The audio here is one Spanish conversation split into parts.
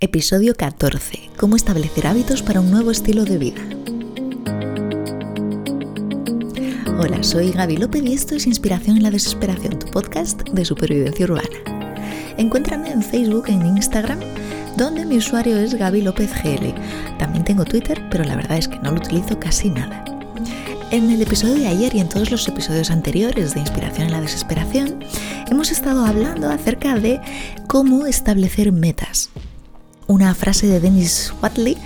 Episodio 14. Cómo establecer hábitos para un nuevo estilo de vida. Hola, soy Gaby López y esto es Inspiración en la Desesperación, tu podcast de supervivencia urbana. Encuéntrame en Facebook e en Instagram, donde mi usuario es Gaby López GL. También tengo Twitter, pero la verdad es que no lo utilizo casi nada. En el episodio de ayer y en todos los episodios anteriores de Inspiración en la Desesperación, hemos estado hablando acerca de cómo establecer metas una frase de Dennis Watley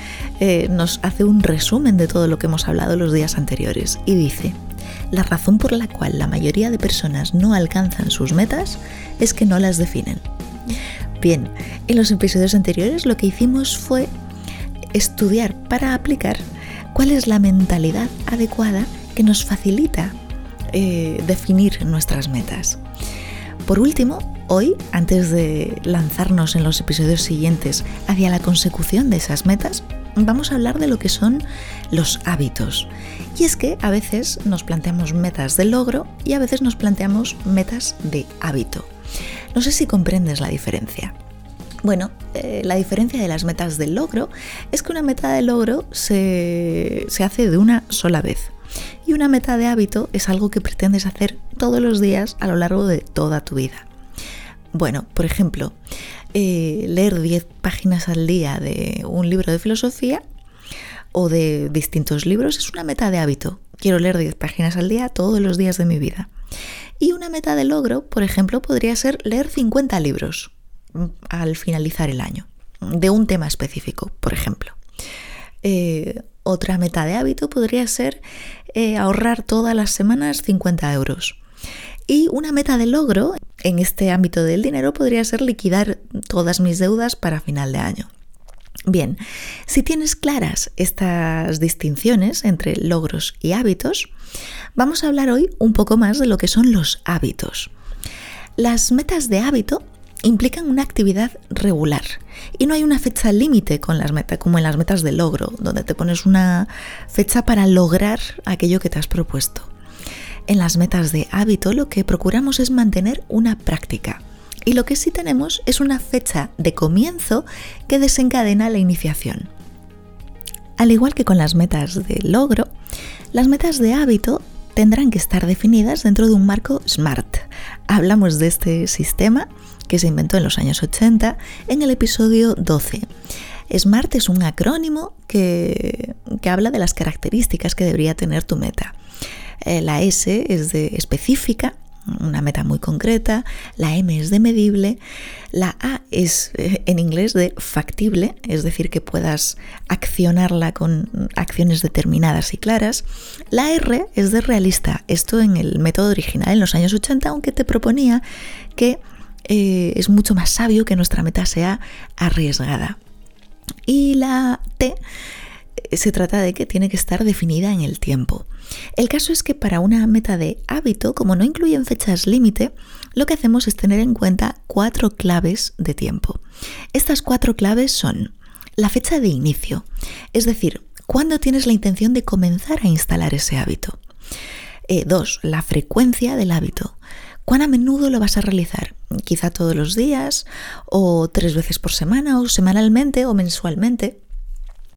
eh, nos hace un resumen de todo lo que hemos hablado los días anteriores y dice, la razón por la cual la mayoría de personas no alcanzan sus metas es que no las definen. Bien, en los episodios anteriores lo que hicimos fue estudiar para aplicar cuál es la mentalidad adecuada que nos facilita eh, definir nuestras metas. Por último, Hoy, antes de lanzarnos en los episodios siguientes hacia la consecución de esas metas, vamos a hablar de lo que son los hábitos. Y es que a veces nos planteamos metas de logro y a veces nos planteamos metas de hábito. No sé si comprendes la diferencia. Bueno, eh, la diferencia de las metas de logro es que una meta de logro se, se hace de una sola vez. Y una meta de hábito es algo que pretendes hacer todos los días a lo largo de toda tu vida. Bueno, por ejemplo, eh, leer 10 páginas al día de un libro de filosofía o de distintos libros es una meta de hábito. Quiero leer 10 páginas al día todos los días de mi vida. Y una meta de logro, por ejemplo, podría ser leer 50 libros mm, al finalizar el año, de un tema específico, por ejemplo. Eh, otra meta de hábito podría ser eh, ahorrar todas las semanas 50 euros. Y una meta de logro en este ámbito del dinero podría ser liquidar todas mis deudas para final de año. Bien, si tienes claras estas distinciones entre logros y hábitos, vamos a hablar hoy un poco más de lo que son los hábitos. Las metas de hábito implican una actividad regular y no hay una fecha límite con las metas como en las metas de logro, donde te pones una fecha para lograr aquello que te has propuesto. En las metas de hábito lo que procuramos es mantener una práctica. Y lo que sí tenemos es una fecha de comienzo que desencadena la iniciación. Al igual que con las metas de logro, las metas de hábito tendrán que estar definidas dentro de un marco SMART. Hablamos de este sistema que se inventó en los años 80 en el episodio 12. SMART es un acrónimo que, que habla de las características que debería tener tu meta. Eh, la S es de específica, una meta muy concreta, la M es de medible, la A es eh, en inglés de factible, es decir, que puedas accionarla con acciones determinadas y claras, la R es de realista, esto en el método original en los años 80, aunque te proponía que eh, es mucho más sabio que nuestra meta sea arriesgada. Y la T se trata de que tiene que estar definida en el tiempo. El caso es que para una meta de hábito, como no incluyen fechas límite, lo que hacemos es tener en cuenta cuatro claves de tiempo. Estas cuatro claves son la fecha de inicio, es decir, cuándo tienes la intención de comenzar a instalar ese hábito. Eh, dos, la frecuencia del hábito. ¿Cuán a menudo lo vas a realizar? Quizá todos los días, o tres veces por semana, o semanalmente, o mensualmente.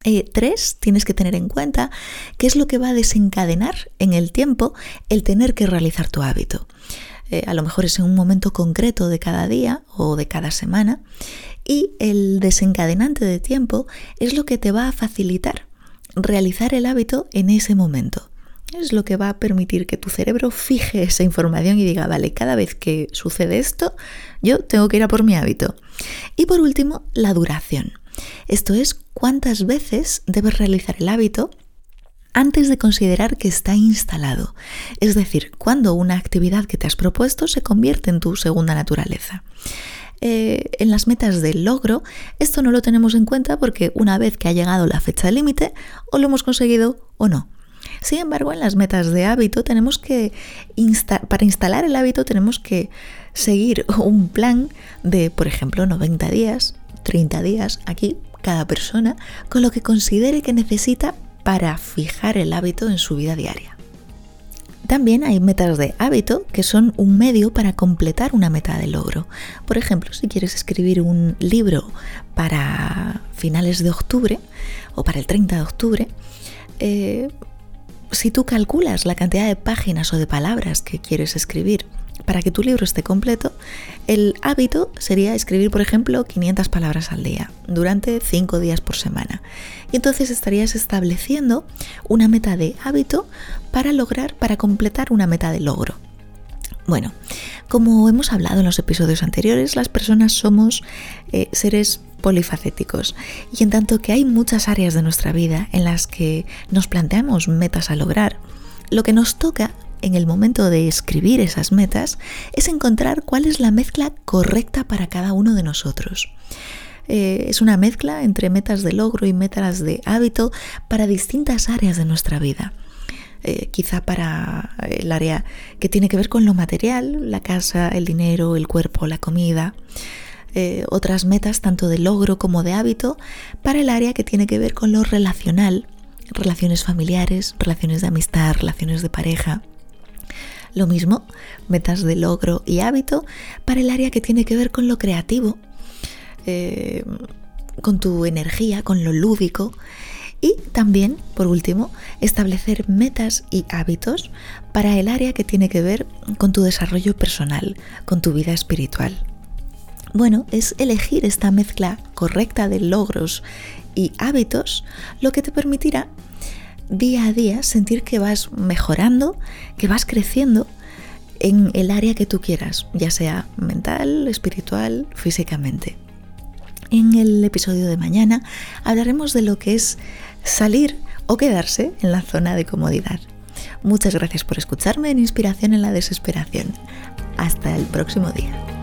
Eh, tres, tienes que tener en cuenta qué es lo que va a desencadenar en el tiempo el tener que realizar tu hábito. Eh, a lo mejor es en un momento concreto de cada día o de cada semana y el desencadenante de tiempo es lo que te va a facilitar realizar el hábito en ese momento. Es lo que va a permitir que tu cerebro fije esa información y diga, vale, cada vez que sucede esto, yo tengo que ir a por mi hábito. Y por último, la duración. Esto es cuántas veces debes realizar el hábito antes de considerar que está instalado, es decir, cuando una actividad que te has propuesto se convierte en tu segunda naturaleza. Eh, en las metas de logro, esto no lo tenemos en cuenta porque una vez que ha llegado la fecha límite, o lo hemos conseguido o no. Sin embargo, en las metas de hábito tenemos que, para instalar el hábito tenemos que seguir un plan de, por ejemplo, 90 días, 30 días, aquí cada persona, con lo que considere que necesita para fijar el hábito en su vida diaria. También hay metas de hábito que son un medio para completar una meta de logro. Por ejemplo, si quieres escribir un libro para finales de octubre o para el 30 de octubre, eh, si tú calculas la cantidad de páginas o de palabras que quieres escribir para que tu libro esté completo, el hábito sería escribir, por ejemplo, 500 palabras al día durante 5 días por semana. Y entonces estarías estableciendo una meta de hábito para lograr, para completar una meta de logro. Bueno, como hemos hablado en los episodios anteriores, las personas somos eh, seres polifacéticos y en tanto que hay muchas áreas de nuestra vida en las que nos planteamos metas a lograr, lo que nos toca en el momento de escribir esas metas es encontrar cuál es la mezcla correcta para cada uno de nosotros. Eh, es una mezcla entre metas de logro y metas de hábito para distintas áreas de nuestra vida. Eh, quizá para el área que tiene que ver con lo material, la casa, el dinero, el cuerpo, la comida. Eh, otras metas tanto de logro como de hábito para el área que tiene que ver con lo relacional, relaciones familiares, relaciones de amistad, relaciones de pareja. Lo mismo, metas de logro y hábito para el área que tiene que ver con lo creativo, eh, con tu energía, con lo lúdico. Y también, por último, establecer metas y hábitos para el área que tiene que ver con tu desarrollo personal, con tu vida espiritual. Bueno, es elegir esta mezcla correcta de logros y hábitos lo que te permitirá día a día sentir que vas mejorando, que vas creciendo en el área que tú quieras, ya sea mental, espiritual, físicamente. En el episodio de mañana hablaremos de lo que es salir o quedarse en la zona de comodidad. Muchas gracias por escucharme en Inspiración en la Desesperación. Hasta el próximo día.